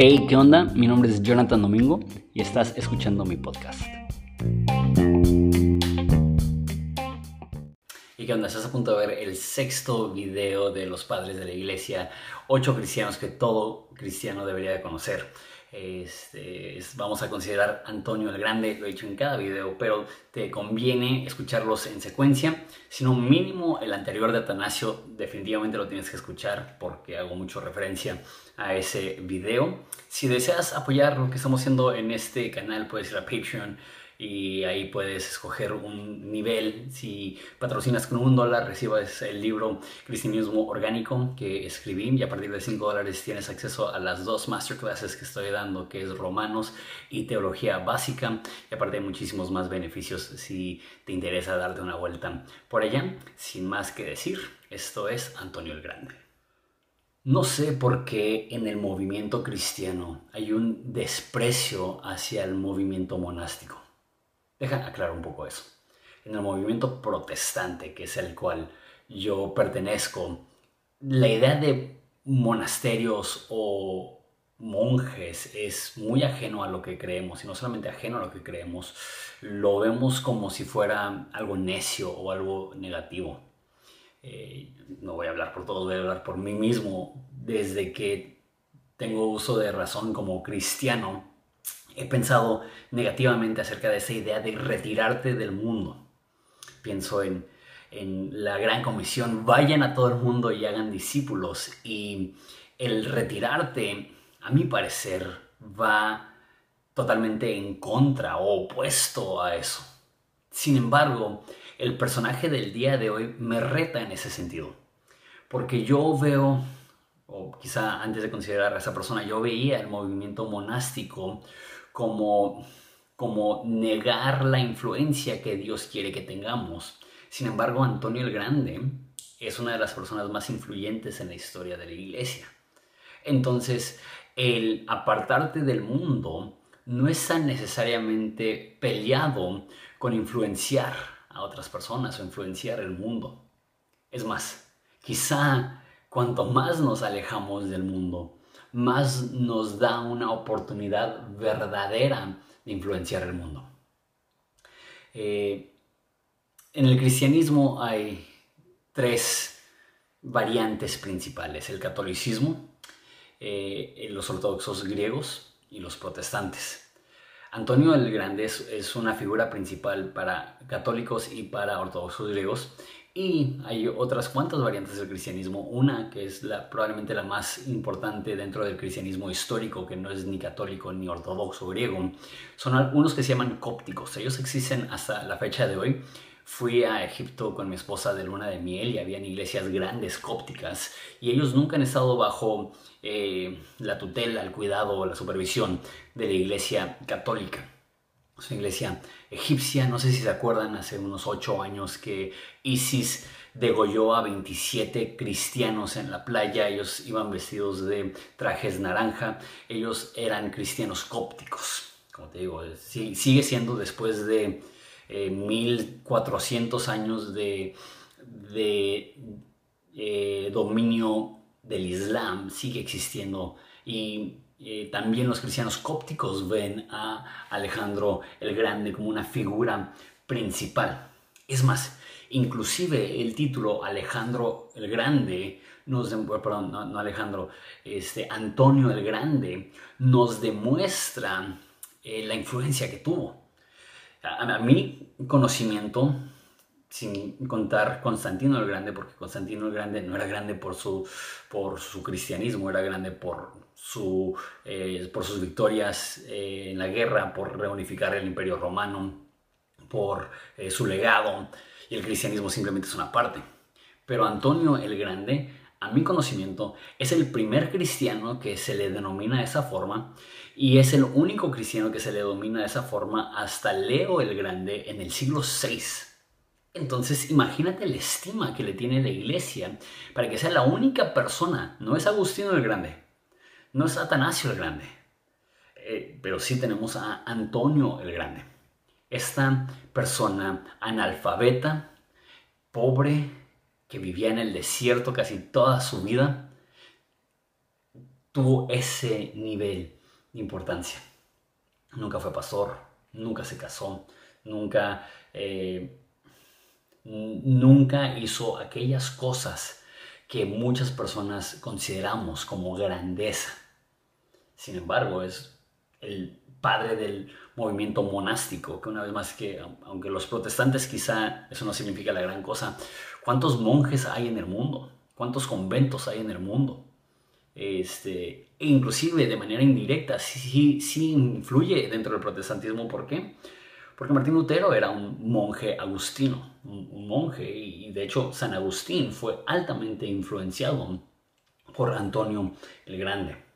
Hey, ¿qué onda? Mi nombre es Jonathan Domingo y estás escuchando mi podcast. ¿Y qué onda? Estás a punto de ver el sexto video de los padres de la iglesia, ocho cristianos que todo cristiano debería de conocer. Este, vamos a considerar Antonio el Grande, lo he dicho en cada video, pero te conviene escucharlos en secuencia. Si no, mínimo el anterior de Atanasio, definitivamente lo tienes que escuchar porque hago mucho referencia a ese video. Si deseas apoyar lo que estamos haciendo en este canal, puedes ir a Patreon y ahí puedes escoger un nivel. Si patrocinas con un dólar, recibas el libro Cristianismo Orgánico que escribí y a partir de 5 dólares tienes acceso a las dos masterclasses que estoy dando, que es Romanos y Teología Básica. Y aparte hay muchísimos más beneficios si te interesa darte una vuelta por allá. Sin más que decir, esto es Antonio el Grande. No sé por qué en el movimiento cristiano hay un desprecio hacia el movimiento monástico. Deja aclarar un poco eso. En el movimiento protestante, que es el cual yo pertenezco, la idea de monasterios o monjes es muy ajeno a lo que creemos, y no solamente ajeno a lo que creemos, lo vemos como si fuera algo necio o algo negativo. Eh, no voy a hablar por todos, voy a hablar por mí mismo. Desde que tengo uso de razón como cristiano, he pensado negativamente acerca de esa idea de retirarte del mundo. Pienso en, la gran comisión, vayan a todo el mundo y hagan discípulos. Y el retirarte, a mi parecer, va totalmente en contra o opuesto a eso. Sin embargo, el personaje del día de hoy me reta en ese sentido. Porque yo veo, o quizá antes de considerar a esa persona, yo veía el movimiento monástico como, como negar la influencia que Dios quiere que tengamos. Sin embargo, Antonio el Grande es una de las personas más influyentes en la historia de la iglesia. Entonces, el apartarte del mundo no está necesariamente peleado con influenciar a otras personas o influenciar el mundo. Es más, quizá cuanto más nos alejamos del mundo, más nos da una oportunidad verdadera de influenciar el mundo. Eh, en el cristianismo hay tres variantes principales, el catolicismo, eh, los ortodoxos griegos y los protestantes. Antonio el Grande es, una figura principal para católicos y para ortodoxos griegos y hay otras cuantas variantes del cristianismo. Una que es probablemente la más importante dentro del cristianismo histórico, que no es ni católico ni ortodoxo griego, son algunos que se llaman cópticos. Ellos existen hasta la fecha de hoy. Fui a Egipto con mi esposa de luna de miel y habían iglesias grandes cópticas y ellos nunca han estado bajo eh, la tutela, el cuidado o la supervisión de la iglesia católica una iglesia egipcia. No sé si se acuerdan, hace unos ocho años que ISIS degolló a 27 cristianos en la playa. Ellos iban vestidos de trajes naranja. Ellos eran cristianos cópticos. Como te digo, sigue siendo después de 1400 eh, años de, eh, dominio del Islam. Sigue existiendo y eh, también los cristianos cópticos ven a Alejandro el Grande como una figura principal. Es más, inclusive el título Alejandro el Grande, nos, perdón, no, Alejandro, este, Antonio el Grande, nos demuestra eh, la influencia que tuvo. A, a mi conocimiento, sin contar Constantino el Grande, porque Constantino el Grande no era grande por su, por su cristianismo, era grande por, su, eh, por sus victorias eh, en la guerra, por reunificar el imperio romano, por eh, su legado, y el cristianismo simplemente es una parte. Pero Antonio el Grande, a mi conocimiento, es el primer cristiano que se le denomina de esa forma y es el único cristiano que se le denomina de esa forma hasta Leo el Grande en el siglo VI entonces, imagínate la estima que le tiene la iglesia para que sea la única persona, no es Agustino el Grande, no es Atanasio el Grande, eh, pero sí tenemos a Antonio el Grande. Esta persona analfabeta, pobre, que vivía en el desierto casi toda su vida, tuvo ese nivel de importancia. Nunca fue pastor, nunca se casó, nunca, eh, nunca hizo aquellas cosas que muchas personas consideramos como grandeza. Sin embargo, es el padre del movimiento monástico, que una vez más que, aunque los protestantes quizá eso no significa la gran cosa, ¿cuántos monjes hay en el mundo? ¿Cuántos conventos hay en el mundo? Este, e inclusive de manera indirecta, sí, sí influye dentro del protestantismo. ¿Por qué? Porque Martín Lutero era un monje agustino, un, monje, y de hecho San Agustín fue altamente influenciado por Antonio el Grande.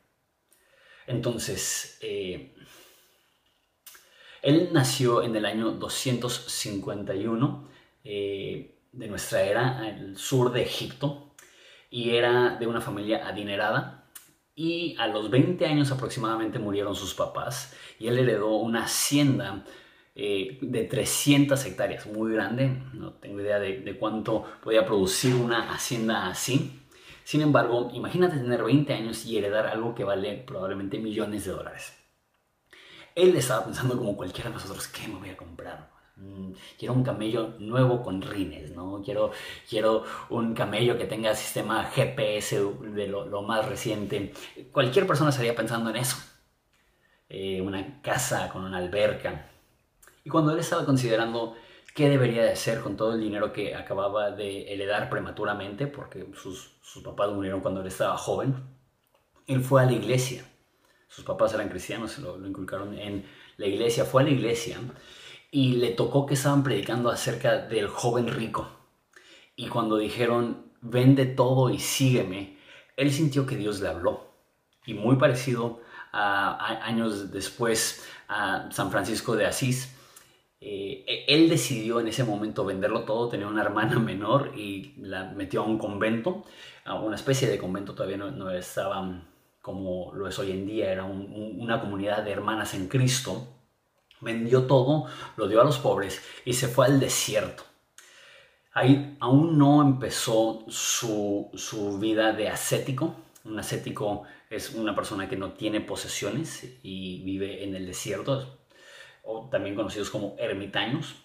Entonces, eh, él nació en el año 251 eh, de nuestra era, el sur de Egipto, y era de una familia adinerada. Y a los 20 años aproximadamente murieron sus papás y él heredó una hacienda eh, de 300 hectáreas, muy grande, no tengo idea de, de, cuánto podía producir una hacienda así. Sin embargo, imagínate tener 20 años y heredar algo que vale probablemente millones de dólares. Él estaba pensando como cualquiera de nosotros, ¿qué me voy a comprar? Mm, quiero un camello nuevo con rines, ¿no? Quiero, quiero un camello que tenga sistema GPS de lo, más reciente. Cualquier persona estaría pensando en eso. Eh, una casa con una alberca. Y cuando él estaba considerando qué debería de hacer con todo el dinero que acababa de heredar prematuramente, porque sus, sus papás murieron cuando él estaba joven, él fue a la iglesia sus papás eran cristianos, lo, lo inculcaron en la iglesia, fue a la iglesia y le tocó que estaban predicando acerca del joven rico. Y cuando dijeron, vende todo y sígueme, él sintió que Dios le habló. Y muy parecido a, años después a San Francisco de Asís, eh, e, él decidió en ese momento venderlo todo, tenía una hermana menor y la metió a un convento, a una especie de convento, todavía no, no estaban como lo es hoy en día, era una comunidad de hermanas en Cristo, vendió todo, lo dio a los pobres y se fue al desierto. Ahí aún no empezó su vida de ascético. Un ascético es una persona que no tiene posesiones y vive en el desierto, o también conocidos como ermitaños.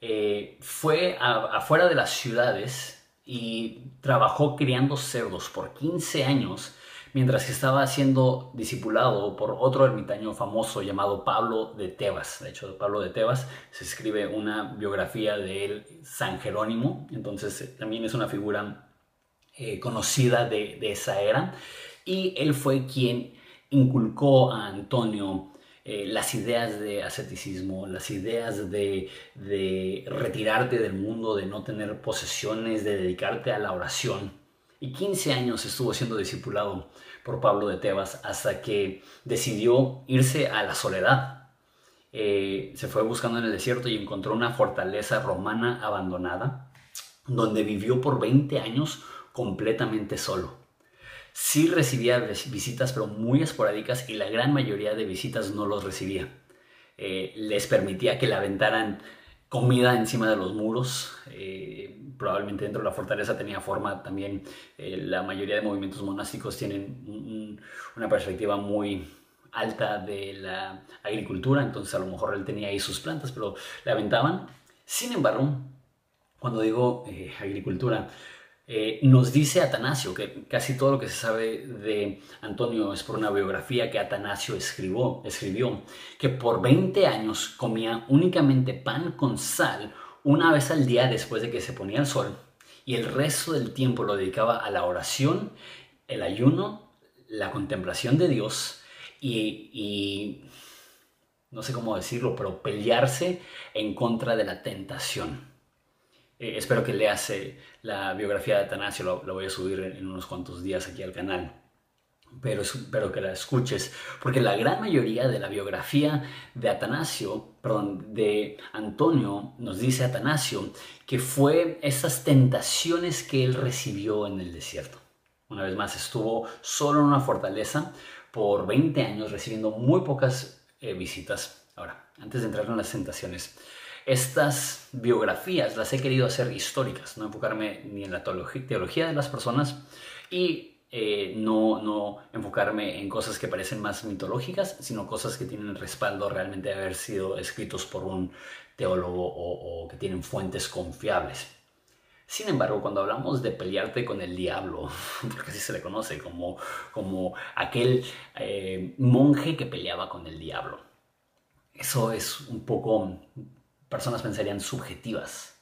Eh, fue afuera de las ciudades y trabajó criando cerdos por 15 años mientras estaba siendo discipulado por otro ermitaño famoso llamado Pablo de Tebas. De hecho, Pablo de Tebas se escribe una biografía de él, San Jerónimo, entonces eh, también es una figura eh, conocida de, esa era. Y él fue quien inculcó a Antonio eh, las ideas de asceticismo, las ideas de, retirarte del mundo, de no tener posesiones, de dedicarte a la oración. Y 15 años estuvo siendo discipulado por Pablo de Tebas hasta que decidió irse a la soledad. Eh, se fue buscando en el desierto y encontró una fortaleza romana abandonada, donde vivió por 20 años completamente solo. Sí recibía visitas, pero muy esporádicas y la gran mayoría de visitas no los recibía. Eh, les permitía que le aventaran comida encima de los muros. Eh, probablemente dentro de la fortaleza tenía forma también. Eh, la mayoría de movimientos monásticos tienen una perspectiva muy alta de la agricultura, entonces a lo mejor él tenía ahí sus plantas, pero le aventaban. Sin embargo, cuando digo agricultura, eh, nos dice Atanasio, que casi todo lo que se sabe de Antonio es por una biografía que Atanasio escribió, escribió que por 20 años comía únicamente pan con sal una vez al día después de que se ponía el sol y el resto del tiempo lo dedicaba a la oración, el ayuno, la contemplación de Dios y, y no sé cómo decirlo, pero pelearse en contra de la tentación. Eh, espero que leas eh, la biografía de Atanasio, lo, voy a subir en, unos cuantos días aquí al canal. Pero espero que la escuches, porque la gran mayoría de la biografía de Atanasio, de Antonio, nos dice Atanasio que fue esas tentaciones que él recibió en el desierto. Una vez más, estuvo solo en una fortaleza por 20 años, recibiendo muy pocas eh, visitas. Ahora, antes de entrar en las tentaciones, Estas biografías las he querido hacer históricas, no enfocarme ni en la teología de las personas y eh, no, no enfocarme en cosas que parecen más mitológicas, sino cosas que tienen respaldo realmente de haber sido escritos por un teólogo o, que tienen fuentes confiables. Sin embargo, cuando hablamos de pelearte con el diablo, porque así se le conoce como, como aquel eh, monje que peleaba con el diablo, eso es un poco personas pensarían subjetivas.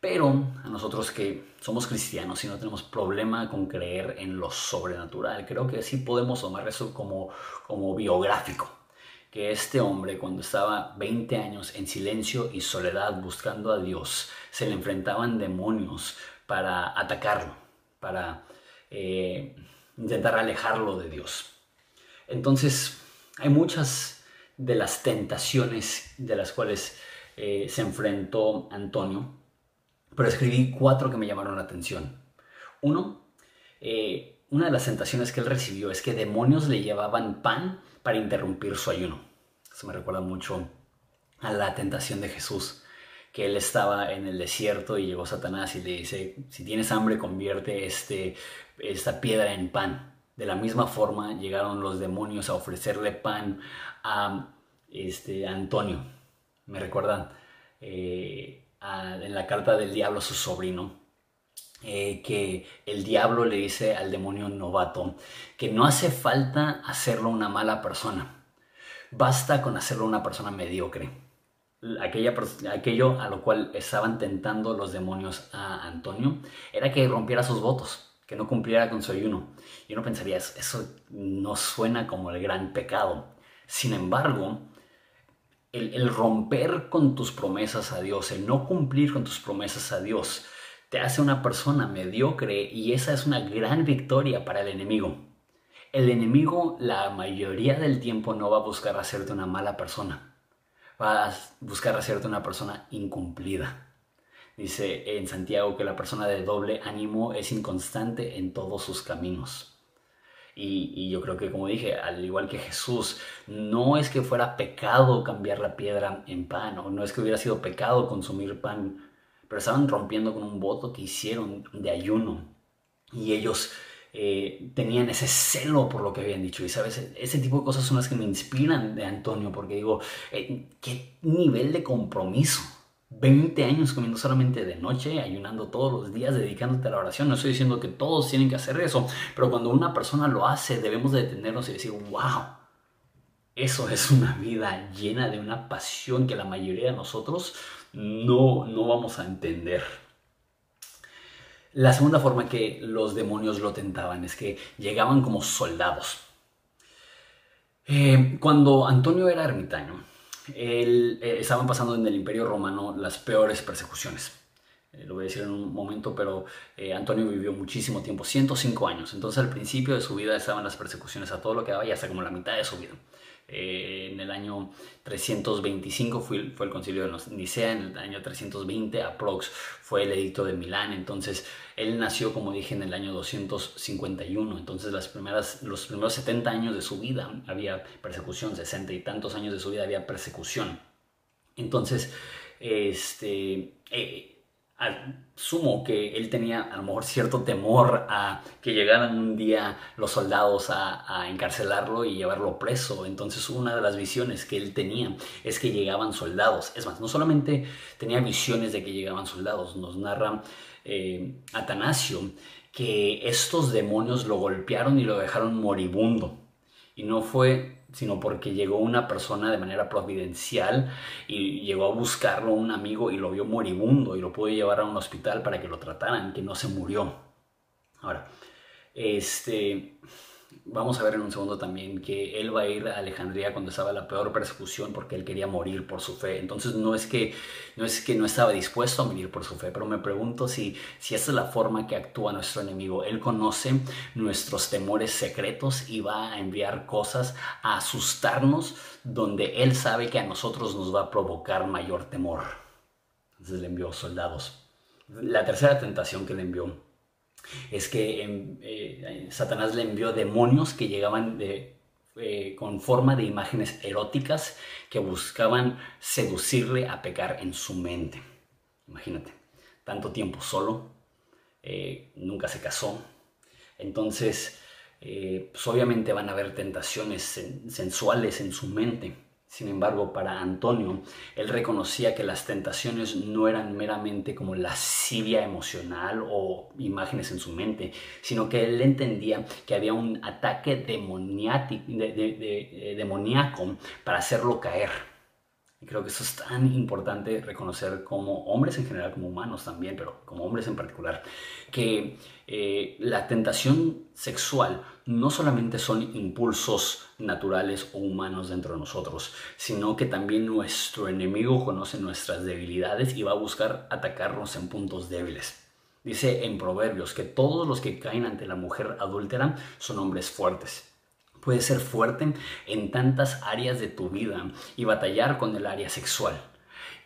Pero a nosotros que somos cristianos y no tenemos problema con creer en lo sobrenatural, creo que sí podemos tomar eso como, como biográfico. Que este hombre cuando estaba 20 años en silencio y soledad buscando a Dios, se le enfrentaban demonios para atacarlo, para eh, intentar alejarlo de Dios. Entonces, hay muchas de las tentaciones de las cuales eh, se enfrentó Antonio, pero escribí cuatro que me llamaron la atención. Uno, eh, una de las tentaciones que él recibió es que demonios le llevaban pan para interrumpir su ayuno. Eso me recuerda mucho a la tentación de Jesús, que él estaba en el desierto y llegó Satanás y le dice, si tienes hambre, convierte este, esta piedra en pan. De la misma forma llegaron los demonios a ofrecerle pan a este, Antonio me recuerdan eh, en la carta del diablo a su sobrino, eh, que el diablo le dice al demonio novato que no hace falta hacerlo una mala persona, basta con hacerlo una persona mediocre. Aquello a lo cual estaban tentando los demonios a Antonio era que rompiera sus votos, que no cumpliera con su ayuno. Y uno pensaría, eso no suena como el gran pecado. Sin embargo, el, romper con tus promesas a Dios, el no cumplir con tus promesas a Dios, te hace una persona mediocre y esa es una gran victoria para el enemigo. El enemigo la mayoría del tiempo no va a buscar hacerte una mala persona, va a buscar hacerte una persona incumplida. Dice en Santiago que la persona de doble ánimo es inconstante en todos sus caminos. Y, yo creo que, como dije, al igual que Jesús, no es que fuera pecado cambiar la piedra en pan, o no es que hubiera sido pecado consumir pan, pero estaban rompiendo con un voto que hicieron de ayuno. Y ellos eh, tenían ese celo por lo que habían dicho. Y sabes, ese tipo de cosas son las que me inspiran de Antonio, porque digo, eh, qué nivel de compromiso 20 años comiendo solamente de noche, ayunando todos los días, dedicándote a la oración. No estoy diciendo que todos tienen que hacer eso, pero cuando una persona lo hace, debemos detenernos y decir, wow, eso es una vida llena de una pasión que la mayoría de nosotros no, no vamos a entender. La segunda forma que los demonios lo tentaban es que llegaban como soldados. Eh, cuando Antonio era ermitaño, eh, estaban pasando en el Imperio Romano las peores persecuciones. Eh, lo voy a decir en un momento, pero eh, Antonio vivió muchísimo tiempo, 105 años. Entonces al principio de su vida estaban las persecuciones a todo lo que daba y hasta como la mitad de su vida. Eh, en el año 325 fue, fue el concilio de Nicea, en el año 320 aprox fue el edicto de Milán, entonces él nació, como dije, en el año 251, entonces las primeras, los primeros 70 años de su vida había persecución, 60 y tantos años de su vida había persecución. Entonces, este, eh, asumo que él tenía a lo mejor cierto temor a que llegaran un día los soldados a, encarcelarlo y llevarlo preso. Entonces una de las visiones que él tenía es que llegaban soldados. Es más, no solamente tenía visiones de que llegaban soldados, nos narra eh, Atanasio que estos demonios lo golpearon y lo dejaron moribundo. Y no fue sino porque llegó una persona de manera providencial y llegó a buscarlo un amigo y lo vio moribundo y lo pudo llevar a un hospital para que lo trataran, que no se murió. Ahora, este, Vamos a ver en un segundo también que él va a ir a Alejandría cuando estaba la peor persecución porque él quería morir por su fe. Entonces no es que no, es que no estaba dispuesto a morir por su fe, pero me pregunto si, si esa es la forma que actúa nuestro enemigo. Él conoce nuestros temores secretos y va a enviar cosas a asustarnos donde él sabe que a nosotros nos va a provocar mayor temor. Entonces le envió soldados. La tercera tentación que le envió es que em, eh, Satanás le envió demonios que llegaban eh, con forma de imágenes eróticas que buscaban seducirle a pecar en su mente. Imagínate, tanto tiempo solo, eh, nunca se casó. Entonces, pues obviamente van a haber tentaciones sensuales en su mente. Sin embargo, para Antonio, él reconocía que las tentaciones no eran meramente como lascivia emocional o imágenes en su mente, sino que él entendía que había un ataque eh, demoníaco para hacerlo caer. Y creo que eso es tan importante reconocer como hombres en general, como humanos también, pero como hombres en particular, que eh, la tentación sexual no solamente son impulsos naturales o humanos dentro de nosotros, sino que también nuestro enemigo conoce nuestras debilidades y va a buscar atacarnos en puntos débiles. Dice en Proverbios que todos los que caen ante la mujer adúltera son hombres fuertes. Puedes ser fuerte en tantas áreas de tu vida y batallar con el área sexual.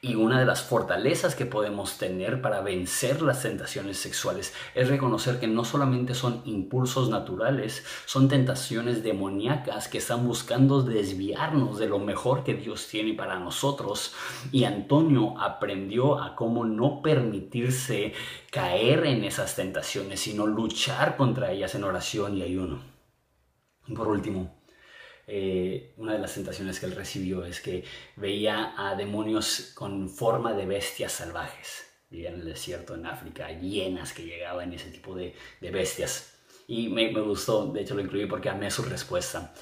Y una de las fortalezas que podemos tener para vencer las tentaciones sexuales es reconocer que no solamente son impulsos naturales, son tentaciones demoníacas que están buscando desviarnos de lo mejor que Dios tiene para nosotros. Y Antonio aprendió a cómo no permitirse caer en esas tentaciones, sino luchar contra ellas en oración y ayuno. Por último, eh, una de las tentaciones que él recibió es que veía a demonios con forma de bestias salvajes. Vivía en el desierto, en África, llenas que llegaban ese tipo de, bestias. Y me, gustó, de hecho lo incluí porque amé su respuesta.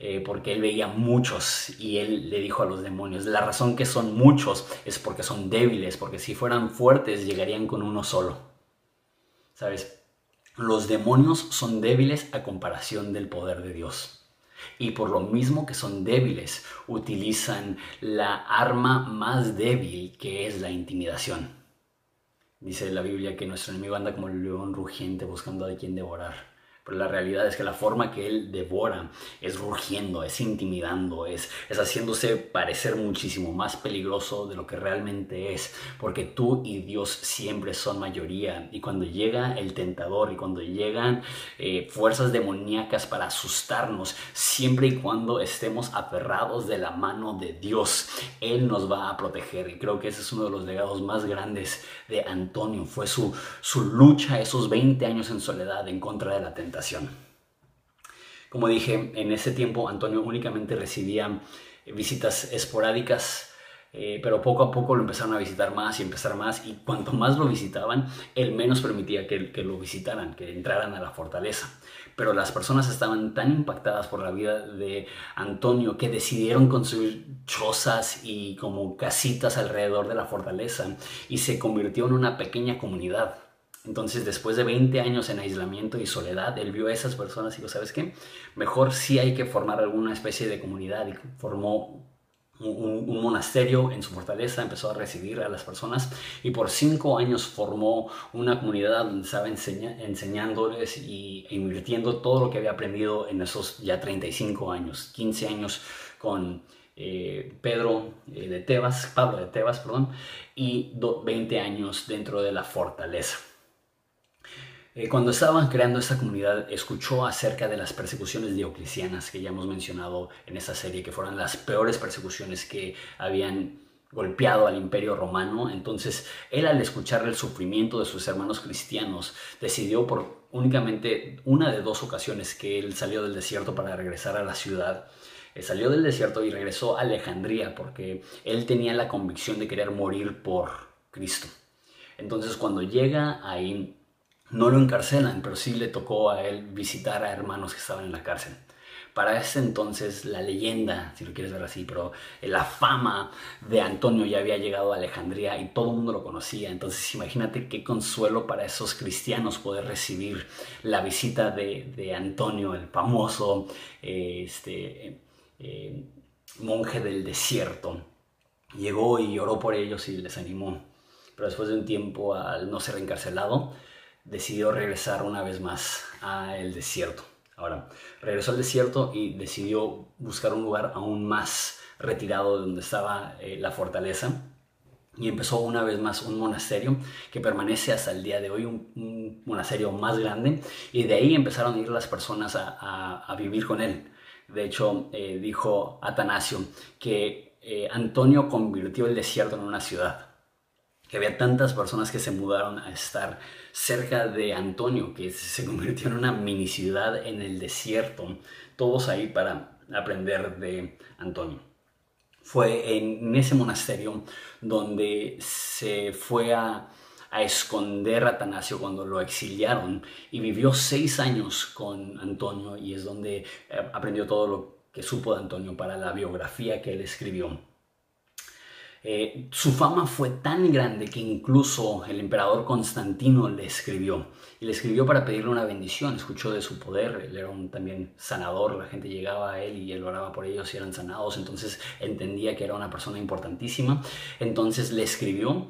Eh, porque él veía muchos y él le dijo a los demonios, la razón que son muchos es porque son débiles, porque si fueran fuertes llegarían con uno solo. ¿Sabes? Los demonios son débiles a comparación del poder de Dios. Y por lo mismo que son débiles, utilizan la arma más débil que es la intimidación. Dice la Biblia que nuestro enemigo anda como el león rugiente buscando a quien devorar. La realidad es que la forma que él devora es rugiendo, es intimidando, es, es haciéndose parecer muchísimo más peligroso de lo que realmente es. Porque tú y Dios siempre son mayoría. Y cuando llega el tentador y cuando llegan eh, fuerzas demoníacas para asustarnos, siempre y cuando estemos aferrados de la mano de Dios, Él nos va a proteger. Y creo que ese es uno de los legados más grandes de Antonio. Fue su, su lucha esos 20 años en soledad en contra de la tentación como dije, en ese tiempo Antonio únicamente recibía visitas esporádicas, eh, pero poco a poco lo empezaron a visitar más y empezar más, y cuanto más lo visitaban, él menos permitía que lo visitaran, que entraran a la fortaleza. Pero las personas estaban tan impactadas por la vida de Antonio que decidieron construir chozas y como casitas alrededor de la fortaleza y se convirtió en una pequeña comunidad. Entonces, después de 20 años en aislamiento y soledad, él vio a esas personas y dijo, ¿sabes qué? Mejor sí hay que formar alguna especie de comunidad y formó un, monasterio en su fortaleza, empezó a recibir a las personas y por cinco años formó una comunidad donde estaba enseñándoles y invirtiendo todo lo que había aprendido en esos ya 35 años, 15 años con eh, Pedro eh, de Tebas, Pablo de Tebas, perdón, y 20 años dentro de la fortaleza. Eh, cuando estaban creando esta comunidad, escuchó acerca de las persecuciones dioclecianas que ya hemos mencionado en esta serie, que fueron las peores persecuciones que habían golpeado al imperio romano. Entonces, él al escuchar el sufrimiento de sus hermanos cristianos, decidió por únicamente una de dos ocasiones que él salió del desierto para regresar a la ciudad. Eh, salió del desierto y regresó a Alejandría porque él tenía la convicción de querer morir por Cristo. Entonces, cuando llega ahí, no lo encarcelan, pero sí le tocó a él visitar a hermanos que estaban en la cárcel. Para ese entonces la leyenda, si lo quieres ver así, pero la fama de Antonio ya había llegado a Alejandría y todo el mundo lo conocía. Entonces imagínate qué consuelo para esos cristianos poder recibir la visita de, Antonio, el famoso este, eh, monje del desierto. Llegó y oró por ellos y les animó. Pero después de un tiempo, al no ser encarcelado, decidió regresar una vez más al desierto. Ahora, regresó al desierto y decidió buscar un lugar aún más retirado de donde estaba eh, la fortaleza y empezó una vez más un monasterio que permanece hasta el día de hoy, un, monasterio más grande, y de ahí empezaron a ir las personas a, vivir con él. De hecho, eh, dijo Atanasio que eh, Antonio convirtió el desierto en una ciudad. Que había tantas personas que se mudaron a estar cerca de Antonio, que se convirtió en una mini ciudad en el desierto. Todos ahí para aprender de Antonio. Fue en ese monasterio donde se fue a esconder a Atanasio cuando lo exiliaron y vivió seis años con Antonio y es donde eh, aprendió todo lo que supo de Antonio para la biografía que él escribió. Eh, su fama fue tan grande que incluso el emperador Constantino le escribió. Y le escribió para pedirle una bendición. Escuchó de su poder. Él era también sanador. La gente llegaba a él y él oraba por ellos y eran sanados. Entonces entendía que era una persona importantísima. Entonces le escribió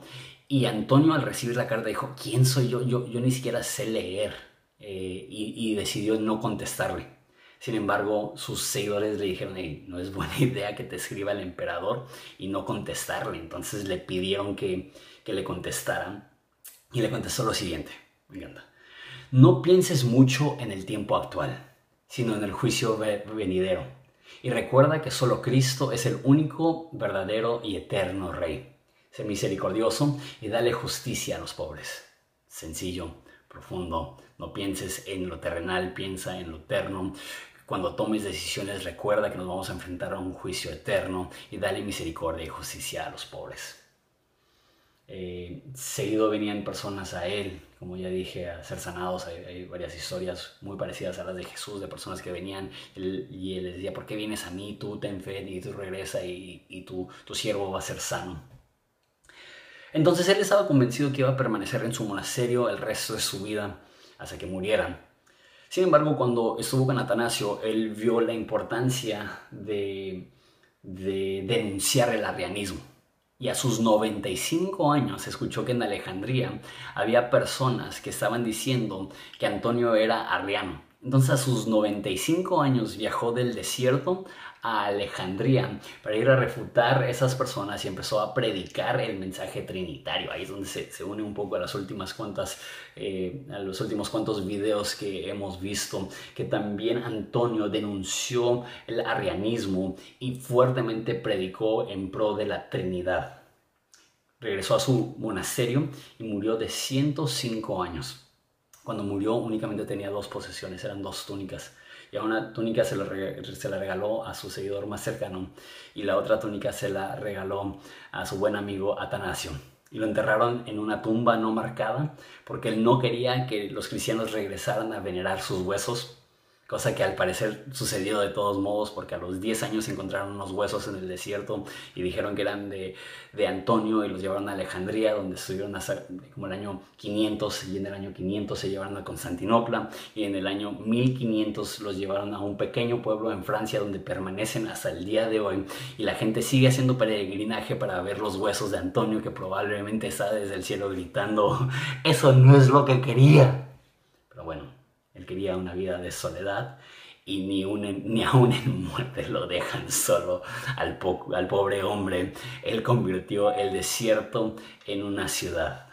y Antonio al recibir la carta dijo, ¿quién soy yo? Yo, yo ni siquiera sé leer. Eh, y, decidió no contestarle. Sin embargo, sus seguidores le dijeron, no es buena idea que te escriba el emperador y no contestarle. Entonces le pidieron que, que le contestaran y le contestó lo siguiente. No pienses mucho en el tiempo actual, sino en el juicio venidero. Y recuerda que solo Cristo es el único, verdadero y eterno Rey Sé misericordioso y dale justicia a los pobres. Sencillo, profundo. No pienses en lo terrenal, piensa en lo eterno. Cuando tomes decisiones, recuerda que nos vamos a enfrentar a un juicio eterno y dale misericordia y justicia a los pobres. Eh, seguido venían personas a él, como ya dije, a ser sanados. Hay, varias historias muy parecidas a las de Jesús, de personas que venían y él les decía, ¿por qué vienes a mí? Tú ten fe y tú regresa y, y tu, tu siervo va a ser sano. Entonces él estaba convencido que iba a permanecer en su monasterio el resto de su vida hasta que muriera. Sin embargo, cuando estuvo con Atanasio, él vio la importancia de, denunciar el arrianismo. Y a sus 95 años escuchó que en Alejandría había personas que estaban diciendo que Antonio era arriano. Entonces a sus 95 años viajó del desierto a Alejandría para ir a refutar esas personas y empezó a predicar el mensaje trinitario. Ahí es donde se, une un poco a las últimas cuantas, eh, a los últimos cuantos videos que hemos visto, que también Antonio denunció el arrianismo y fuertemente predicó en pro de la Trinidad. Regresó a su monasterio y murió de 105 años. Cuando murió únicamente tenía dos posesiones, eran dos túnicas y a una túnica se, se la regaló a su seguidor más cercano y la otra túnica se la regaló a su buen amigo Atanasio. Y lo enterraron en una tumba no marcada porque él no quería que los cristianos regresaran a venerar sus huesos cosa que al parecer sucedió de todos modos porque a los 10 años encontraron unos huesos en el desierto y dijeron que eran de, Antonio y los llevaron a Alejandría donde estuvieron hasta como el año 500 y en el año 500 se llevaron a Constantinopla y en el año 1500 los llevaron a un pequeño pueblo en Francia donde permanecen hasta el día de hoy. Y la gente sigue haciendo peregrinaje para ver los huesos de Antonio que probablemente está desde el cielo gritando eso no es lo que quería pero bueno él quería una vida de soledad y ni, ni aún en muerte lo dejan solo al, al pobre hombre. Él convirtió el desierto en una ciudad.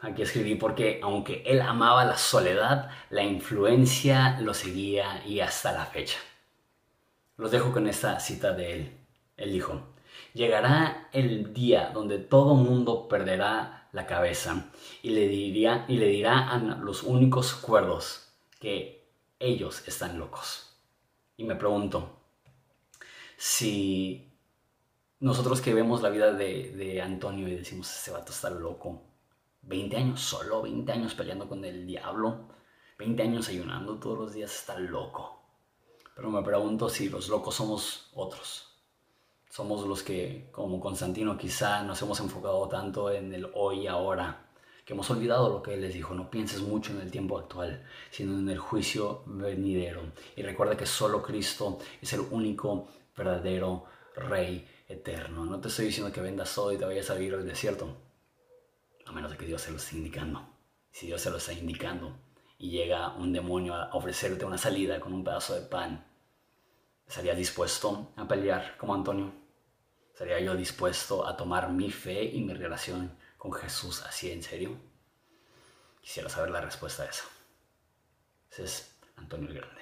Aquí escribí porque aunque él amaba la soledad, la influencia lo seguía y hasta la fecha. Los dejo con esta cita de él. Él dijo, llegará el día donde todo mundo perderá la cabeza y le, diría, y le dirá a los únicos cuerdos que ellos están locos. Y me pregunto, si nosotros que vemos la vida de, Antonio y decimos, ese vato está loco, 20 años solo, 20 años peleando con el diablo, 20 años ayunando todos los días, está loco. Pero me pregunto si los locos somos otros, somos los que, como Constantino, quizá nos hemos enfocado tanto en el hoy y ahora, que hemos olvidado lo que él les dijo, no pienses mucho en el tiempo actual, sino en el juicio venidero. Y recuerda que solo Cristo es el único verdadero Rey eterno. No te estoy diciendo que vendas todo y te vayas a vivir al desierto, a menos de que Dios se lo esté indicando. Si Dios se lo está indicando y llega un demonio a ofrecerte una salida con un pedazo de pan, ¿estarías dispuesto a pelear como Antonio? ¿Estaría yo dispuesto a tomar mi fe y mi relación con Jesús así en serio? Quisiera saber la respuesta a eso. Entonces, Antonio el Grande.